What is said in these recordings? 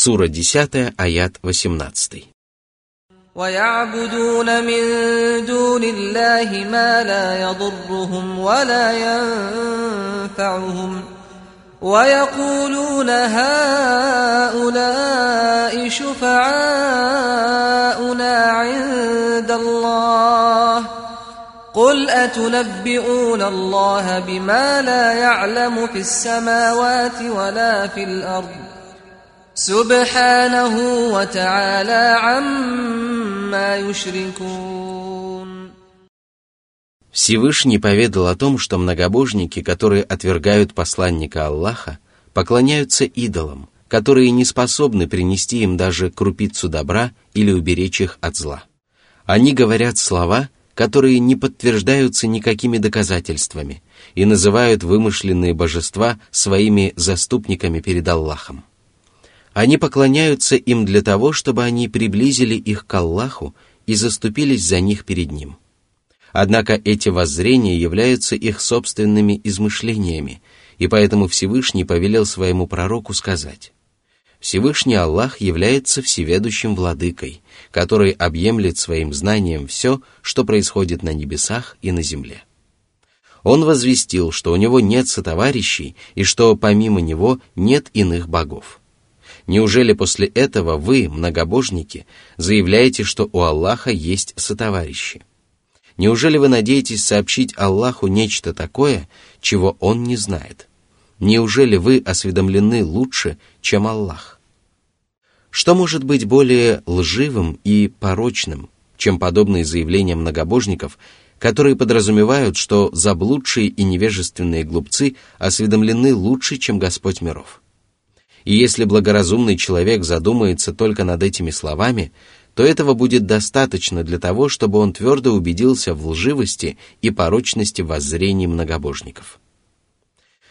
Сура 10, аят 18. ويعبدون من دون الله ما لا يضرهم ولا ينفعهم ويقولون هؤلاء شفعاؤنا عند الله قل اتنبئون الله بما لا يعلم في السماوات ولا في الارض سبحانه وتعالى عما يشركون Всевышний поведал о том, что многобожники, которые отвергают посланника Аллаха, поклоняются идолам, которые не способны принести им даже крупицу добра или уберечь их от зла. Они говорят слова, которые не подтверждаются никакими доказательствами и называют вымышленные божества своими заступниками перед Аллахом. Они поклоняются им для того, чтобы они приблизили их к Аллаху и заступились за них перед Ним. Однако эти воззрения являются их собственными измышлениями, и поэтому Всевышний повелел своему пророку сказать, Всевышний Аллах является всеведущим владыкой, который объемлет своим знанием все, что происходит на небесах и на земле. Он возвестил, что у него нет сотоварищей и что помимо него нет иных богов. Неужели после этого вы, многобожники, заявляете, что у Аллаха есть сотоварищи? Неужели вы надеетесь сообщить Аллаху нечто такое, чего Он не знает? Неужели вы осведомлены лучше, чем Аллах? Что может быть более лживым и порочным, чем подобные заявления многобожников, которые подразумевают, что заблудшие и невежественные глупцы осведомлены лучше, чем Господь миров? И если благоразумный человек задумается только над этими словами, то этого будет достаточно для того, чтобы он твердо убедился в лживости и порочности воззрений многобожников.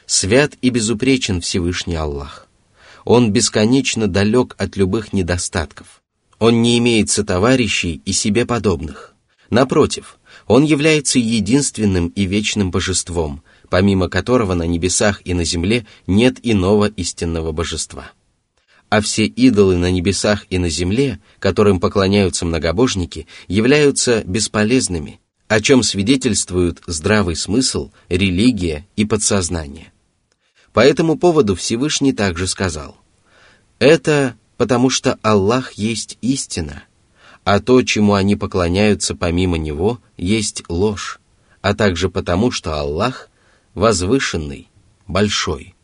Свят и безупречен Всевышний Аллах. Он бесконечно далек от любых недостатков. Он не имеет сотоварищей и себе подобных. Напротив, он является единственным и вечным божеством, помимо которого на небесах и на земле нет иного истинного божества а все идолы на небесах и на земле, которым поклоняются многобожники, являются бесполезными, о чем свидетельствуют здравый смысл, религия и подсознание. По этому поводу Всевышний также сказал, «Это потому что Аллах есть истина, а то, чему они поклоняются помимо Него, есть ложь, а также потому, что Аллах возвышенный, большой».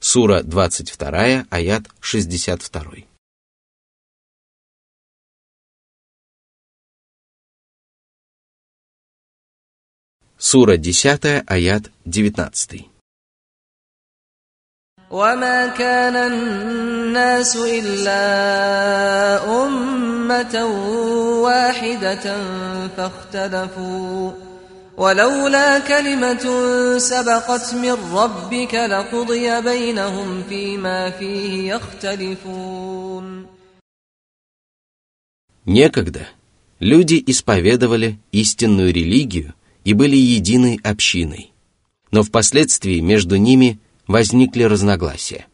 Сура 22, аят 62. Сура 10, аят 19. وما كان الناس إلا أمة واحدة فاختلفوا ولولا كلمة سبقت من ربك لقضي بينهم فيما فيه يختلفون Некогда люди исповедовали истинную религию и были единой общиной, но впоследствии между ними возникли разногласия.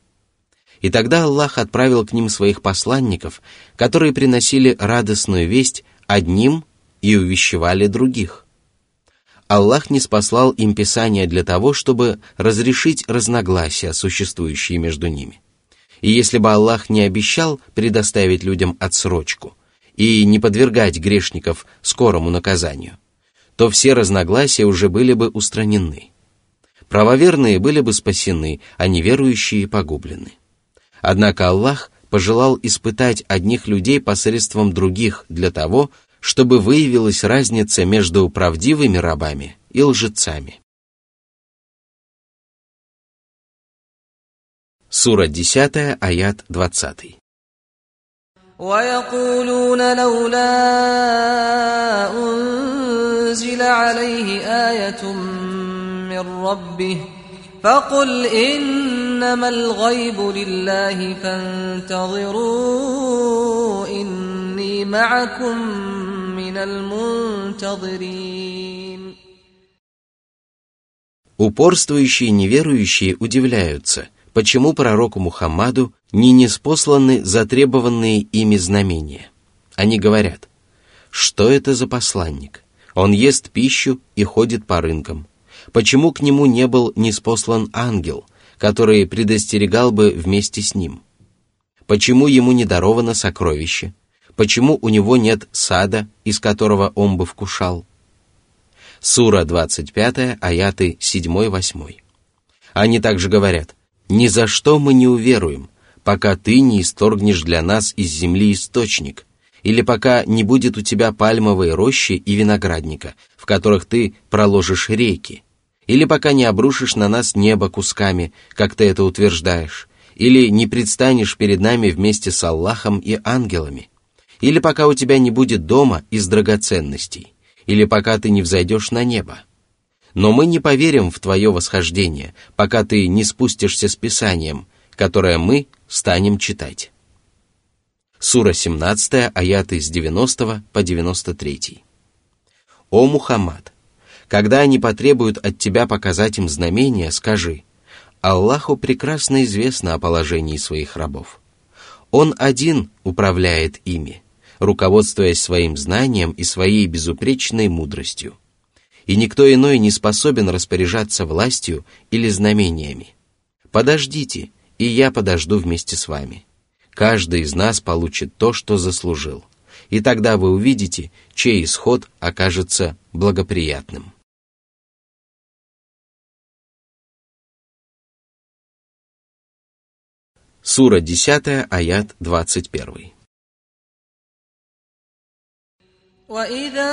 И тогда Аллах отправил к ним своих посланников, которые приносили радостную весть одним и увещевали других – Аллах не спаслал им Писание для того, чтобы разрешить разногласия, существующие между ними. И если бы Аллах не обещал предоставить людям отсрочку и не подвергать грешников скорому наказанию, то все разногласия уже были бы устранены. Правоверные были бы спасены, а неверующие погублены. Однако Аллах пожелал испытать одних людей посредством других для того, чтобы выявилась разница между правдивыми рабами и лжецами. Сура 10, аят 20. ويقولون لولا أنزل عليه آية من ربه فقل إنما الغيب لله فانتظروا إني معكم Упорствующие неверующие удивляются, почему пророку Мухаммаду не неспосланы затребованные ими знамения. Они говорят, что это за посланник? Он ест пищу и ходит по рынкам. Почему к нему не был неспослан ангел, который предостерегал бы вместе с ним? Почему ему не даровано сокровище? Почему у него нет сада, из которого он бы вкушал? Сура 25, аяты 7-8. Они также говорят, «Ни за что мы не уверуем, пока ты не исторгнешь для нас из земли источник, или пока не будет у тебя пальмовой рощи и виноградника, в которых ты проложишь реки, или пока не обрушишь на нас небо кусками, как ты это утверждаешь, или не предстанешь перед нами вместе с Аллахом и ангелами, или пока у тебя не будет дома из драгоценностей, или пока ты не взойдешь на небо. Но мы не поверим в твое восхождение, пока ты не спустишься с Писанием, которое мы станем читать. Сура 17, аяты с 90 по 93. «О Мухаммад, когда они потребуют от тебя показать им знамения, скажи, Аллаху прекрасно известно о положении своих рабов. Он один управляет ими, руководствуясь своим знанием и своей безупречной мудростью и никто иной не способен распоряжаться властью или знамениями. Подождите, и я подожду вместе с вами. Каждый из нас получит то, что заслужил, и тогда вы увидите, чей исход окажется благоприятным. Сура 10, аят 21. وإذا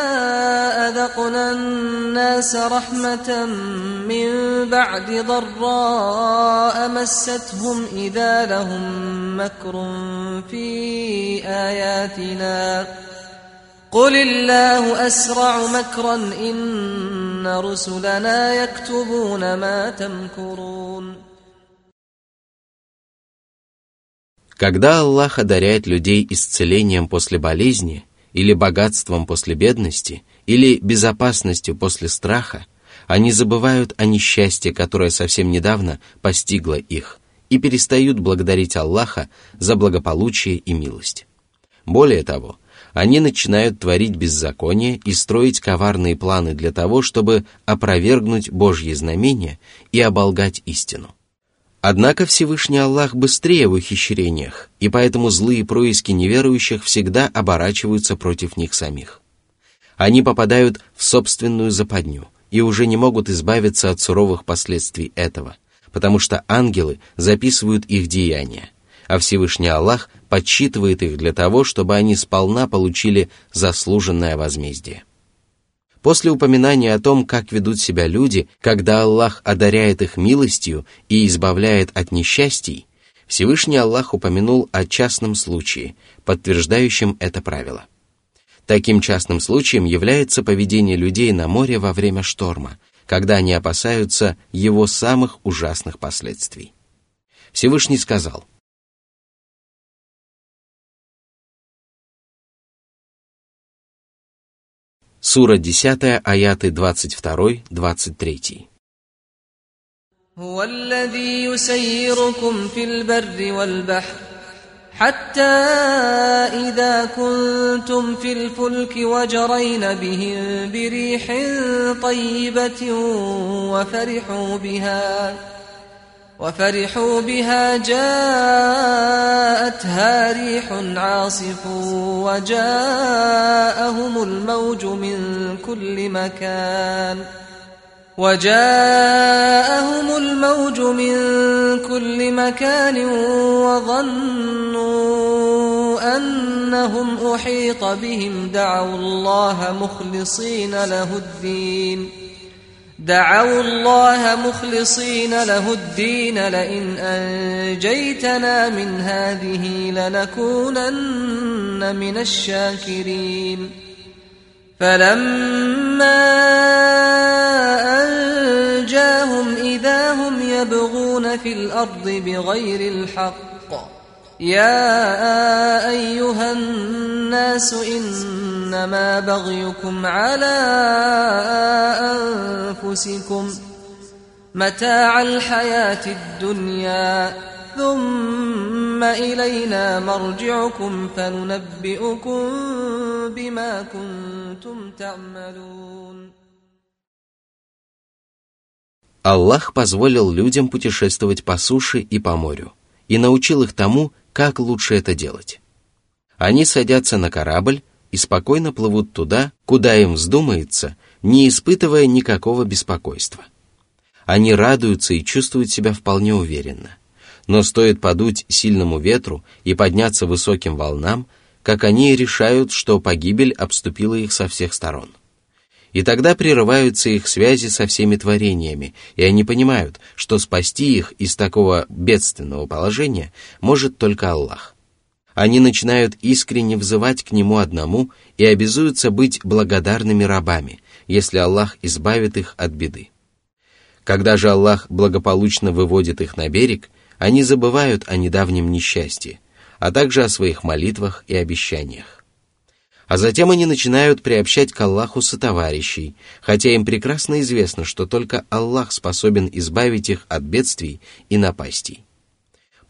أذقنا الناس رحمة من بعد ضراء مستهم إذا لهم مكر في آياتنا قل الله أسرع مكرا إن رسلنا يكتبون ما تمكرون Когда Аллах одаряет людей исцелением после болезни, или богатством после бедности, или безопасностью после страха, они забывают о несчастье, которое совсем недавно постигло их, и перестают благодарить Аллаха за благополучие и милость. Более того, они начинают творить беззаконие и строить коварные планы для того, чтобы опровергнуть Божьи знамения и оболгать истину. Однако Всевышний Аллах быстрее в ухищрениях, и поэтому злые происки неверующих всегда оборачиваются против них самих. Они попадают в собственную западню и уже не могут избавиться от суровых последствий этого, потому что ангелы записывают их деяния, а Всевышний Аллах подсчитывает их для того, чтобы они сполна получили заслуженное возмездие. После упоминания о том, как ведут себя люди, когда Аллах одаряет их милостью и избавляет от несчастий, Всевышний Аллах упомянул о частном случае, подтверждающем это правило. Таким частным случаем является поведение людей на море во время шторма, когда они опасаются его самых ужасных последствий. Всевышний сказал – Сура 10, аяты 22-23. هو الذي يسيركم في البر والبحر حتى إذا كنتم في الفلك وجرين بهم بريح طيبة وفرحوا بها وفرحوا بها جاءتها ريح عاصف وجاءهم الموج من كل مكان وجاءهم الموج من كل مكان وظنوا أنهم أحيط بهم دعوا الله مخلصين له الدين دعوا الله مخلصين له الدين لئن أنجيتنا من هذه لنكونن من الشاكرين. فلما أنجاهم إذا هم يبغون في الأرض بغير الحق يا أيها الناس إنما بغيكم على أنفسكم متاع الحياة الدنيا ثم إلينا مرجعكم فننبئكم بما كنتم تعملون Аллах позволил людям путешествовать по суше и по морю и научил их тому, как лучше это делать. Они садятся на корабль и спокойно плывут туда, куда им вздумается, не испытывая никакого беспокойства. Они радуются и чувствуют себя вполне уверенно. Но стоит подуть сильному ветру и подняться высоким волнам, как они решают, что погибель обступила их со всех сторон. И тогда прерываются их связи со всеми творениями, и они понимают, что спасти их из такого бедственного положения может только Аллах. Они начинают искренне взывать к Нему одному и обязуются быть благодарными рабами, если Аллах избавит их от беды. Когда же Аллах благополучно выводит их на берег, они забывают о недавнем несчастье, а также о своих молитвах и обещаниях. А затем они начинают приобщать к Аллаху сотоварищей, хотя им прекрасно известно, что только Аллах способен избавить их от бедствий и напастей.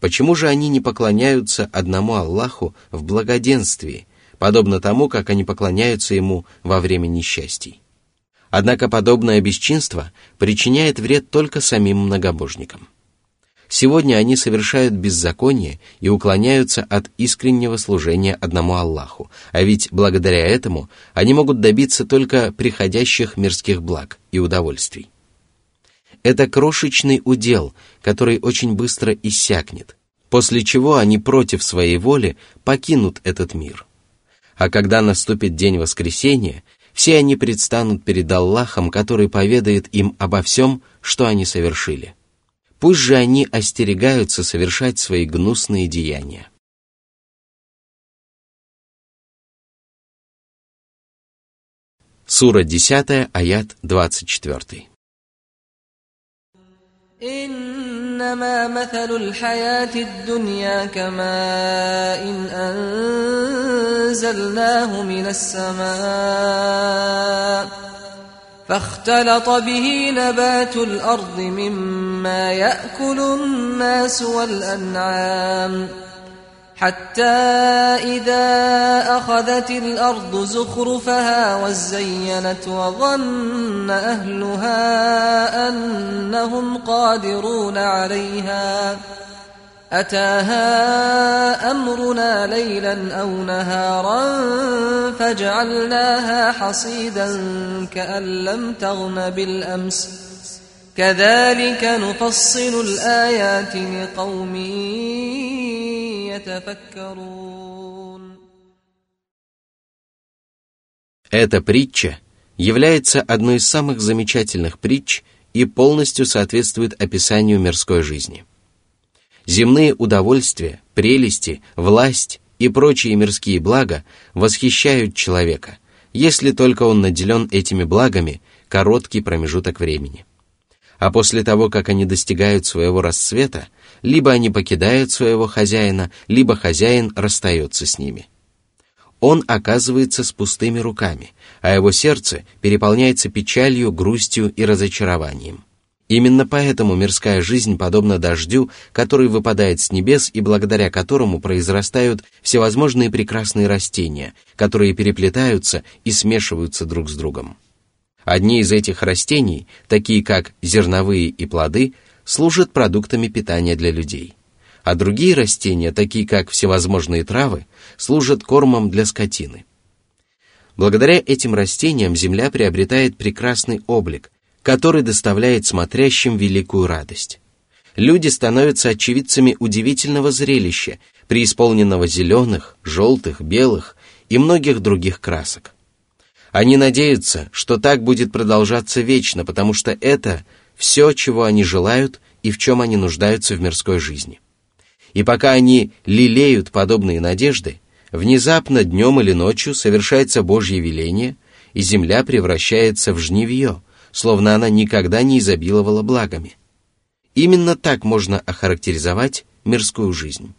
Почему же они не поклоняются одному Аллаху в благоденствии, подобно тому, как они поклоняются Ему во время несчастий? Однако подобное бесчинство причиняет вред только самим многобожникам. Сегодня они совершают беззаконие и уклоняются от искреннего служения одному Аллаху, а ведь благодаря этому они могут добиться только приходящих мирских благ и удовольствий. Это крошечный удел, который очень быстро иссякнет, после чего они против своей воли покинут этот мир. А когда наступит день воскресения, все они предстанут перед Аллахом, который поведает им обо всем, что они совершили. Пусть же они остерегаются совершать свои гнусные деяния. Сура 10, аят 24. إنما مثل الحياة الدنيا كماء إن أنزلناه من السماء فاختلط به نبات الأرض مما يأكل الناس والأنعام حتى إذا أخذت الأرض زخرفها وزينت وظن أهلها أنهم قادرون عليها. أتاها أمرنا ليلا أو نهارا فجعلناها حصيدا كأن لم تغن بالأمس. كذلك نفصل الآيات لقوم Эта притча является одной из самых замечательных притч и полностью соответствует описанию мирской жизни – Земные удовольствия, прелести, власть и прочие мирские блага восхищают человека, если только он наделен этими благами короткий промежуток времени. А после того, как они достигают своего расцвета, либо они покидают своего хозяина, либо хозяин расстается с ними. Он оказывается с пустыми руками, а его сердце переполняется печалью, грустью и разочарованием. Именно поэтому мирская жизнь подобна дождю, который выпадает с небес и благодаря которому произрастают всевозможные прекрасные растения, которые переплетаются и смешиваются друг с другом. Одни из этих растений, такие как зерновые и плоды, служат продуктами питания для людей, а другие растения, такие как всевозможные травы, служат кормом для скотины. Благодаря этим растениям земля приобретает прекрасный облик – который доставляет смотрящим великую радость. Люди становятся очевидцами удивительного зрелища, преисполненного зеленых, желтых, белых и многих других красок. Они надеются, что так будет продолжаться вечно, потому что это все, чего они желают и в чем они нуждаются в мирской жизни. И пока они лелеют подобные надежды, внезапно днем или ночью совершается Божье веление, и земля превращается в жневье, словно она никогда не изобиловала благами. Именно так можно охарактеризовать мирскую жизнь.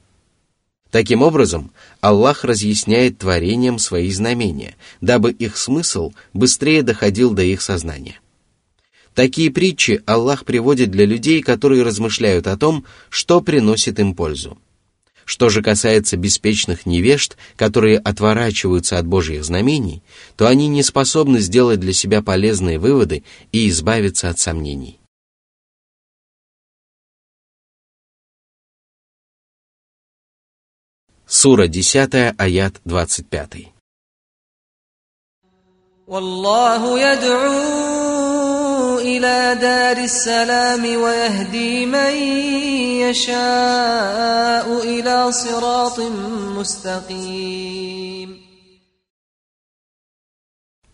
Таким образом, Аллах разъясняет творениям свои знамения, дабы их смысл быстрее доходил до их сознания. Такие притчи Аллах приводит для людей, которые размышляют о том, что приносит им пользу. Что же касается беспечных невежд, которые отворачиваются от Божьих знамений, то они не способны сделать для себя полезные выводы и избавиться от сомнений. Сура 10, аят 25. والله يدعو إلى دار السلام ويهدي من يشاء إلى صراط مستقيم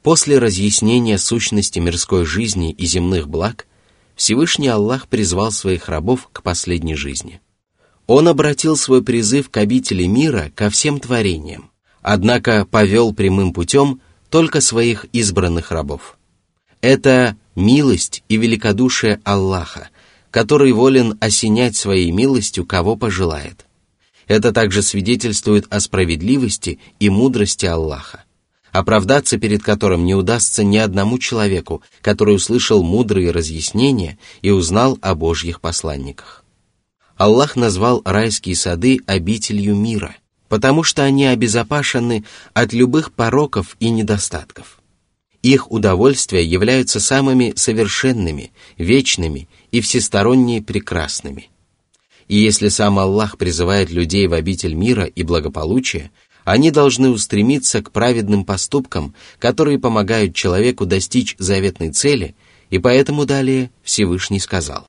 После разъяснения сущности мирской жизни и земных благ, Всевышний Аллах призвал своих рабов к последней жизни. Он обратил свой призыв к обители мира ко всем творениям, однако повел прямым путем только своих избранных рабов. Это милость и великодушие Аллаха, который волен осенять своей милостью, кого пожелает. Это также свидетельствует о справедливости и мудрости Аллаха, оправдаться перед которым не удастся ни одному человеку, который услышал мудрые разъяснения и узнал о Божьих посланниках. Аллах назвал райские сады обителью мира, потому что они обезопасены от любых пороков и недостатков. Их удовольствия являются самыми совершенными, вечными и всесторонне прекрасными. И если сам Аллах призывает людей в обитель мира и благополучия, они должны устремиться к праведным поступкам, которые помогают человеку достичь заветной цели, и поэтому далее Всевышний сказал.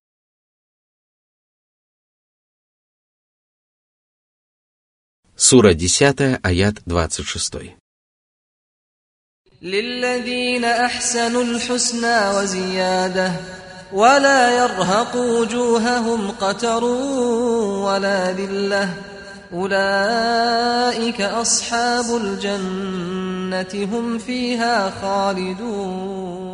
Сура 10, аят 26. للذين أحسنوا الحسنى وزيادة ولا يرهق وجوههم قتر ولا ذلة أولئك أصحاب الجنة هم فيها خالدون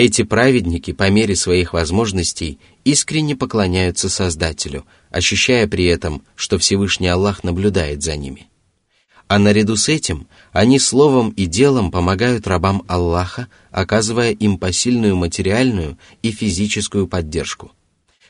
Эти праведники по мере своих возможностей искренне поклоняются Создателю, ощущая при этом, что Всевышний Аллах наблюдает за ними. А наряду с этим они словом и делом помогают рабам Аллаха, оказывая им посильную материальную и физическую поддержку,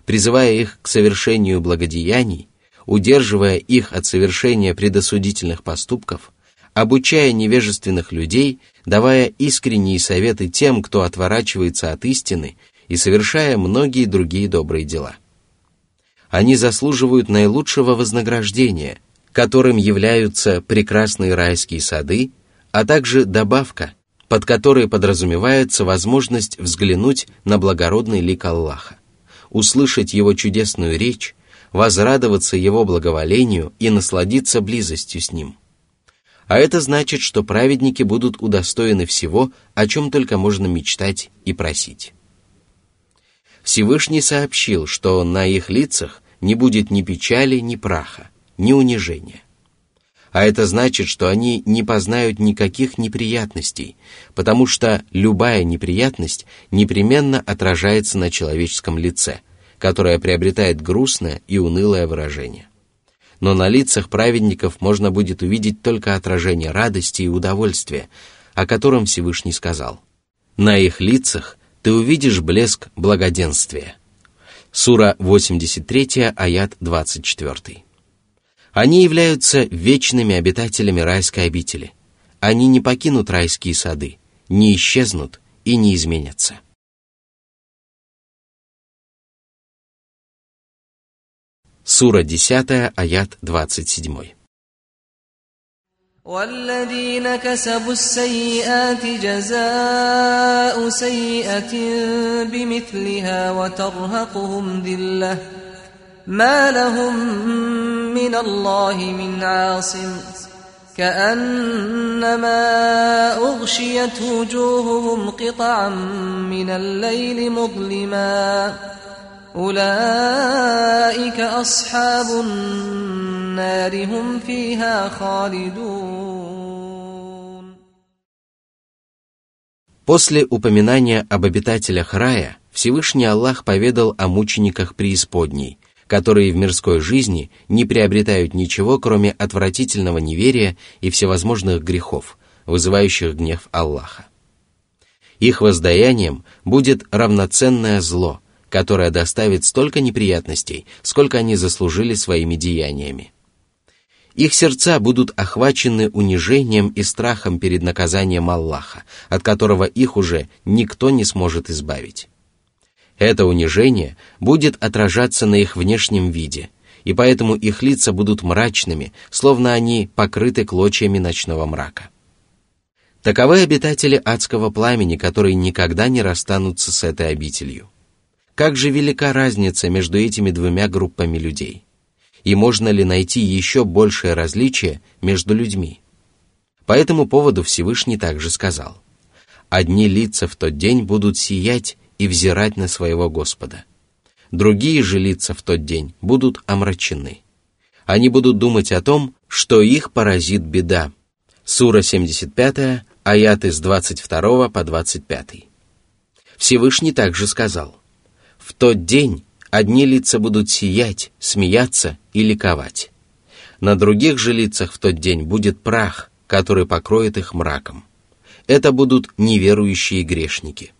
призывая их к совершению благодеяний, удерживая их от совершения предосудительных поступков – обучая невежественных людей, давая искренние советы тем, кто отворачивается от истины, и совершая многие другие добрые дела. Они заслуживают наилучшего вознаграждения, которым являются прекрасные райские сады, а также добавка, под которой подразумевается возможность взглянуть на благородный лик Аллаха, услышать его чудесную речь, возрадоваться его благоволению и насладиться близостью с ним – а это значит, что праведники будут удостоены всего, о чем только можно мечтать и просить. Всевышний сообщил, что на их лицах не будет ни печали, ни праха, ни унижения. А это значит, что они не познают никаких неприятностей, потому что любая неприятность непременно отражается на человеческом лице, которое приобретает грустное и унылое выражение но на лицах праведников можно будет увидеть только отражение радости и удовольствия, о котором Всевышний сказал. На их лицах ты увидишь блеск благоденствия. Сура 83, аят 24. Они являются вечными обитателями райской обители. Они не покинут райские сады, не исчезнут и не изменятся. Сура 10, аят 27. والذين كسبوا السيئات جزاء سيئة بمثلها وترهقهم ذلة ما لهم من الله من عاصم كأنما أغشيت وجوههم قطعا من الليل مظلما أولئك أصحاب النار هم فيها خالدون После упоминания об обитателях рая Всевышний Аллах поведал о мучениках преисподней, которые в мирской жизни не приобретают ничего, кроме отвратительного неверия и всевозможных грехов, вызывающих гнев Аллаха. Их воздаянием будет равноценное зло, которое доставит столько неприятностей, сколько они заслужили своими деяниями. Их сердца будут охвачены унижением и страхом перед наказанием Аллаха, от которого их уже никто не сможет избавить. Это унижение будет отражаться на их внешнем виде, и поэтому их лица будут мрачными, словно они покрыты клочьями ночного мрака. Таковы обитатели адского пламени, которые никогда не расстанутся с этой обителью. Как же велика разница между этими двумя группами людей? И можно ли найти еще большее различие между людьми? По этому поводу Всевышний также сказал, «Одни лица в тот день будут сиять и взирать на своего Господа. Другие же лица в тот день будут омрачены. Они будут думать о том, что их поразит беда». Сура 75, аяты с 22 по 25. Всевышний также сказал, «В тот день одни лица будут сиять, смеяться и ликовать. На других же лицах в тот день будет прах, который покроет их мраком. Это будут неверующие грешники.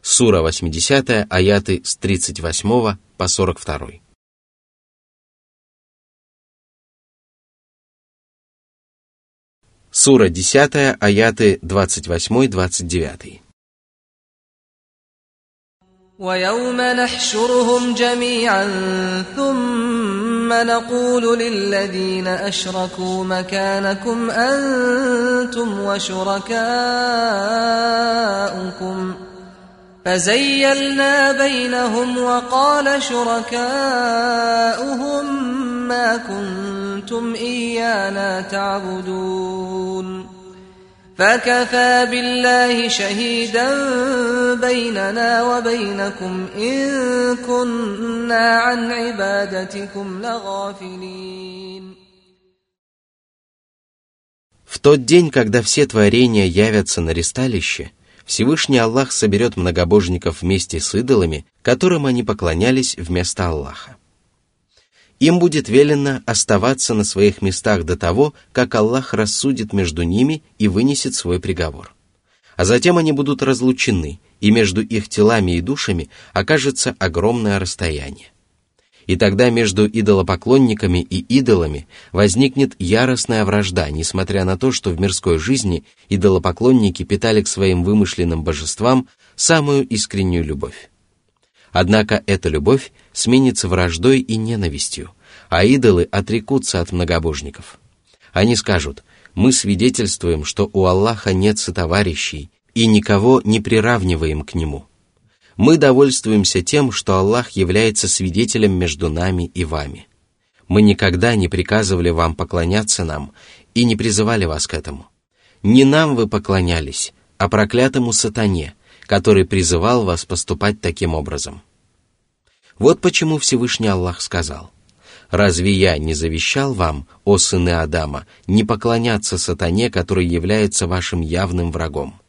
Сура 80, аяты с 38 по 42. Сура 10, аяты 28-29. ويوم نحشرهم جميعا ثم نقول للذين أشركوا مكانكم أنتم وشركاؤكم. فزيلنا بينهم وقال شركاؤهم ما كنتم إيانا تعبدون. فكفى بالله شهيدا بيننا وبينكم إن كنا عن عبادتكم لغافلين В тот день, когда все творения явятся на ресталище, Всевышний Аллах соберет многобожников вместе с идолами, которым они поклонялись вместо Аллаха им будет велено оставаться на своих местах до того, как Аллах рассудит между ними и вынесет свой приговор. А затем они будут разлучены, и между их телами и душами окажется огромное расстояние. И тогда между идолопоклонниками и идолами возникнет яростная вражда, несмотря на то, что в мирской жизни идолопоклонники питали к своим вымышленным божествам самую искреннюю любовь. Однако эта любовь сменится враждой и ненавистью, а идолы отрекутся от многобожников. Они скажут, мы свидетельствуем, что у Аллаха нет сотоварищей и никого не приравниваем к Нему. Мы довольствуемся тем, что Аллах является свидетелем между нами и вами. Мы никогда не приказывали вам поклоняться нам и не призывали вас к этому. Не нам вы поклонялись, а проклятому сатане, который призывал вас поступать таким образом. Вот почему Всевышний Аллах сказал, «Разве я не завещал вам, о сыны Адама, не поклоняться сатане, который является вашим явным врагом?»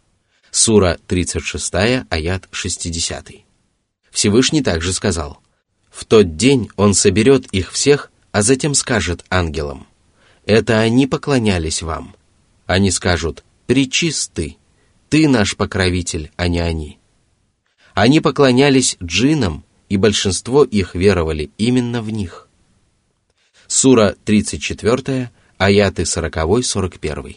Сура 36, аят 60. Всевышний также сказал, «В тот день Он соберет их всех, а затем скажет ангелам, «Это они поклонялись вам». Они скажут, «Причисты, ты наш покровитель, а не они». Они поклонялись джинам, и большинство их веровали именно в них. Сура 34, аяты 40-41.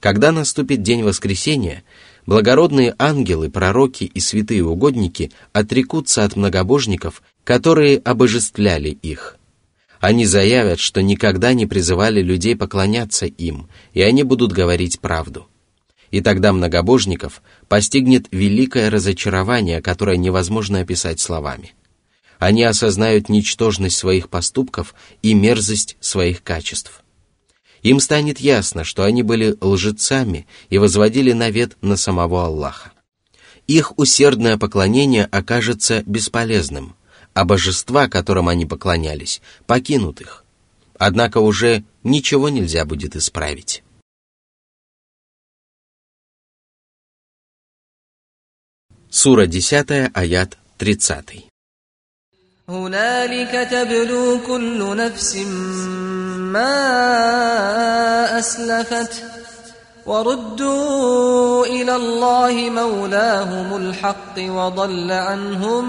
Когда наступит день воскресения, благородные ангелы, пророки и святые угодники отрекутся от многобожников, которые обожествляли их. Они заявят, что никогда не призывали людей поклоняться им, и они будут говорить правду – и тогда многобожников постигнет великое разочарование, которое невозможно описать словами. Они осознают ничтожность своих поступков и мерзость своих качеств. Им станет ясно, что они были лжецами и возводили навет на самого Аллаха. Их усердное поклонение окажется бесполезным, а божества, которым они поклонялись, покинут их. Однако уже ничего нельзя будет исправить. Сура 10, аят 30. هنالك تبلو كل نفس ما أسلفت وردوا إلى الله مولاهم الحق وضل عنهم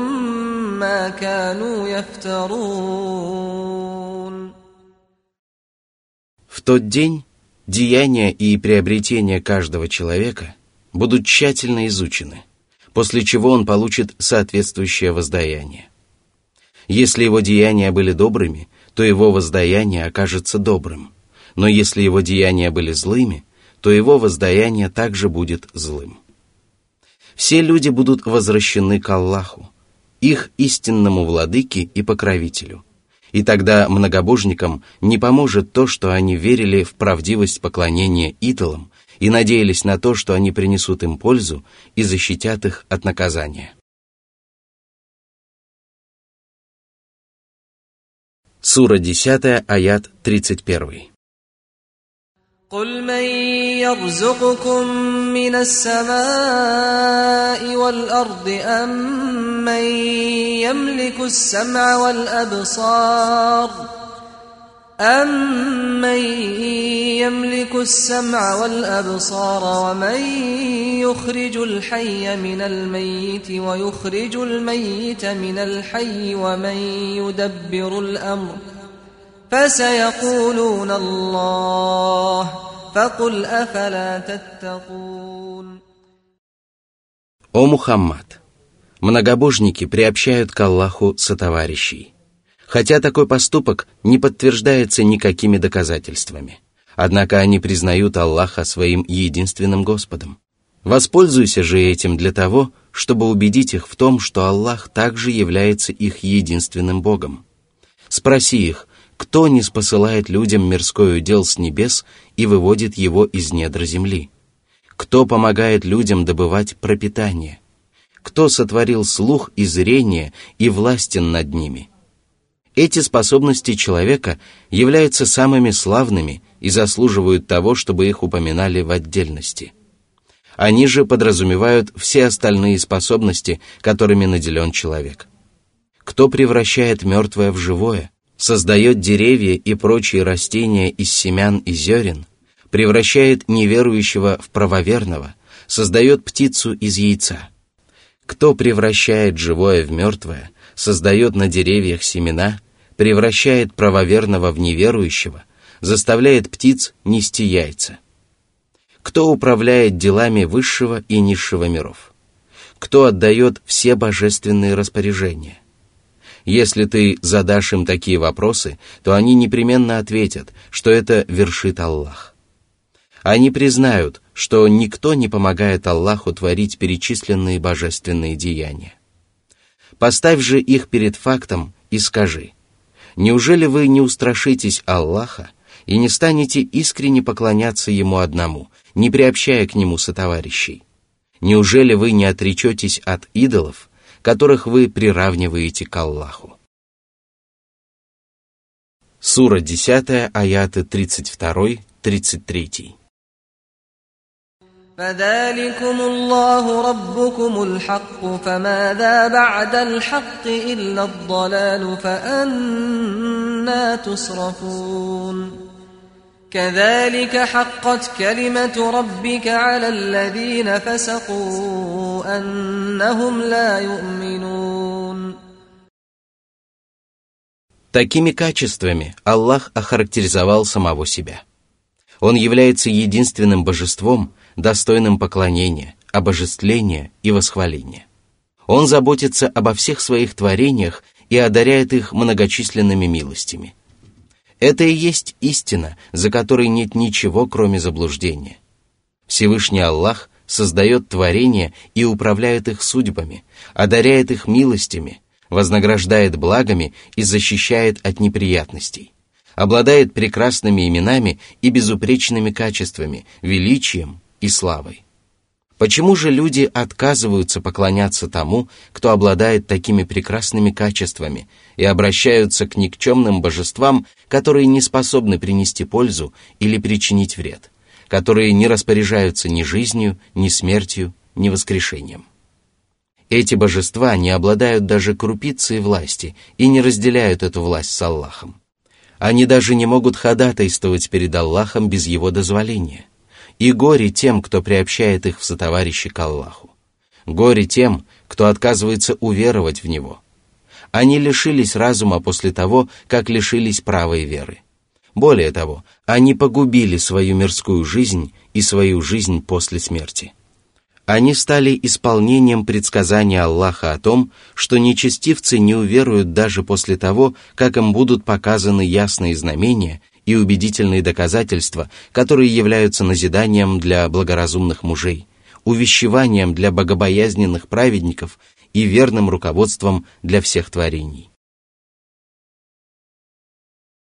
ما كانوا يفترون В тот день деяния и приобретения каждого человека будут тщательно изучены, после чего он получит соответствующее воздаяние. Если его деяния были добрыми, то его воздаяние окажется добрым, но если его деяния были злыми, то его воздаяние также будет злым. Все люди будут возвращены к Аллаху, их истинному владыке и покровителю – и тогда многобожникам не поможет то, что они верили в правдивость поклонения идолам и надеялись на то, что они принесут им пользу и защитят их от наказания. Сура 10, аят 31. قل من يرزقكم من السماء والأرض أم من يملك السمع والأبصار أمن يملك السمع والأبصار ومن يخرج الحي من الميت ويخرج الميت من الحي ومن يدبر الأمر ۖ فسيقولون الله فقل أفلا تتقون О Мухаммад! Многобожники приобщают к Аллаху сотоварищей. Хотя такой поступок не подтверждается никакими доказательствами. Однако они признают Аллаха своим единственным Господом. Воспользуйся же этим для того, чтобы убедить их в том, что Аллах также является их единственным Богом. Спроси их, кто не спосылает людям мирской удел с небес и выводит его из недр земли? Кто помогает людям добывать пропитание? Кто сотворил слух и зрение и властен над ними? Эти способности человека являются самыми славными и заслуживают того, чтобы их упоминали в отдельности. Они же подразумевают все остальные способности, которыми наделен человек. Кто превращает мертвое в живое – создает деревья и прочие растения из семян и зерен, превращает неверующего в правоверного, создает птицу из яйца. Кто превращает живое в мертвое, создает на деревьях семена, превращает правоверного в неверующего, заставляет птиц нести яйца. Кто управляет делами высшего и низшего миров? Кто отдает все божественные распоряжения? Если ты задашь им такие вопросы, то они непременно ответят, что это вершит Аллах. Они признают, что никто не помогает Аллаху творить перечисленные божественные деяния. Поставь же их перед фактом и скажи, неужели вы не устрашитесь Аллаха и не станете искренне поклоняться Ему одному, не приобщая к Нему сотоварищей? Неужели вы не отречетесь от идолов – которых вы приравниваете к Аллаху. Сура 10, аяты 32-33. فذلكم الله ربكم الحق فماذا بعد الحق إلا الضلال فأنا تصرفون كذلك حقت كلمة ربك على الذين فسقوا أنهم لا يؤمنون Такими качествами Аллах охарактеризовал самого себя. Он является единственным божеством, достойным поклонения, обожествления и восхваления. Он заботится обо всех своих творениях и одаряет их многочисленными милостями – это и есть истина, за которой нет ничего, кроме заблуждения. Всевышний Аллах создает творения и управляет их судьбами, одаряет их милостями, вознаграждает благами и защищает от неприятностей, обладает прекрасными именами и безупречными качествами, величием и славой. Почему же люди отказываются поклоняться тому, кто обладает такими прекрасными качествами, и обращаются к никчемным божествам, которые не способны принести пользу или причинить вред, которые не распоряжаются ни жизнью, ни смертью, ни воскрешением? Эти божества не обладают даже крупицей власти и не разделяют эту власть с Аллахом. Они даже не могут ходатайствовать перед Аллахом без его дозволения – и горе тем, кто приобщает их в сотоварищи к Аллаху. Горе тем, кто отказывается уверовать в Него. Они лишились разума после того, как лишились правой веры. Более того, они погубили свою мирскую жизнь и свою жизнь после смерти. Они стали исполнением предсказания Аллаха о том, что нечестивцы не уверуют даже после того, как им будут показаны ясные знамения и убедительные доказательства, которые являются назиданием для благоразумных мужей, увещеванием для богобоязненных праведников и верным руководством для всех творений.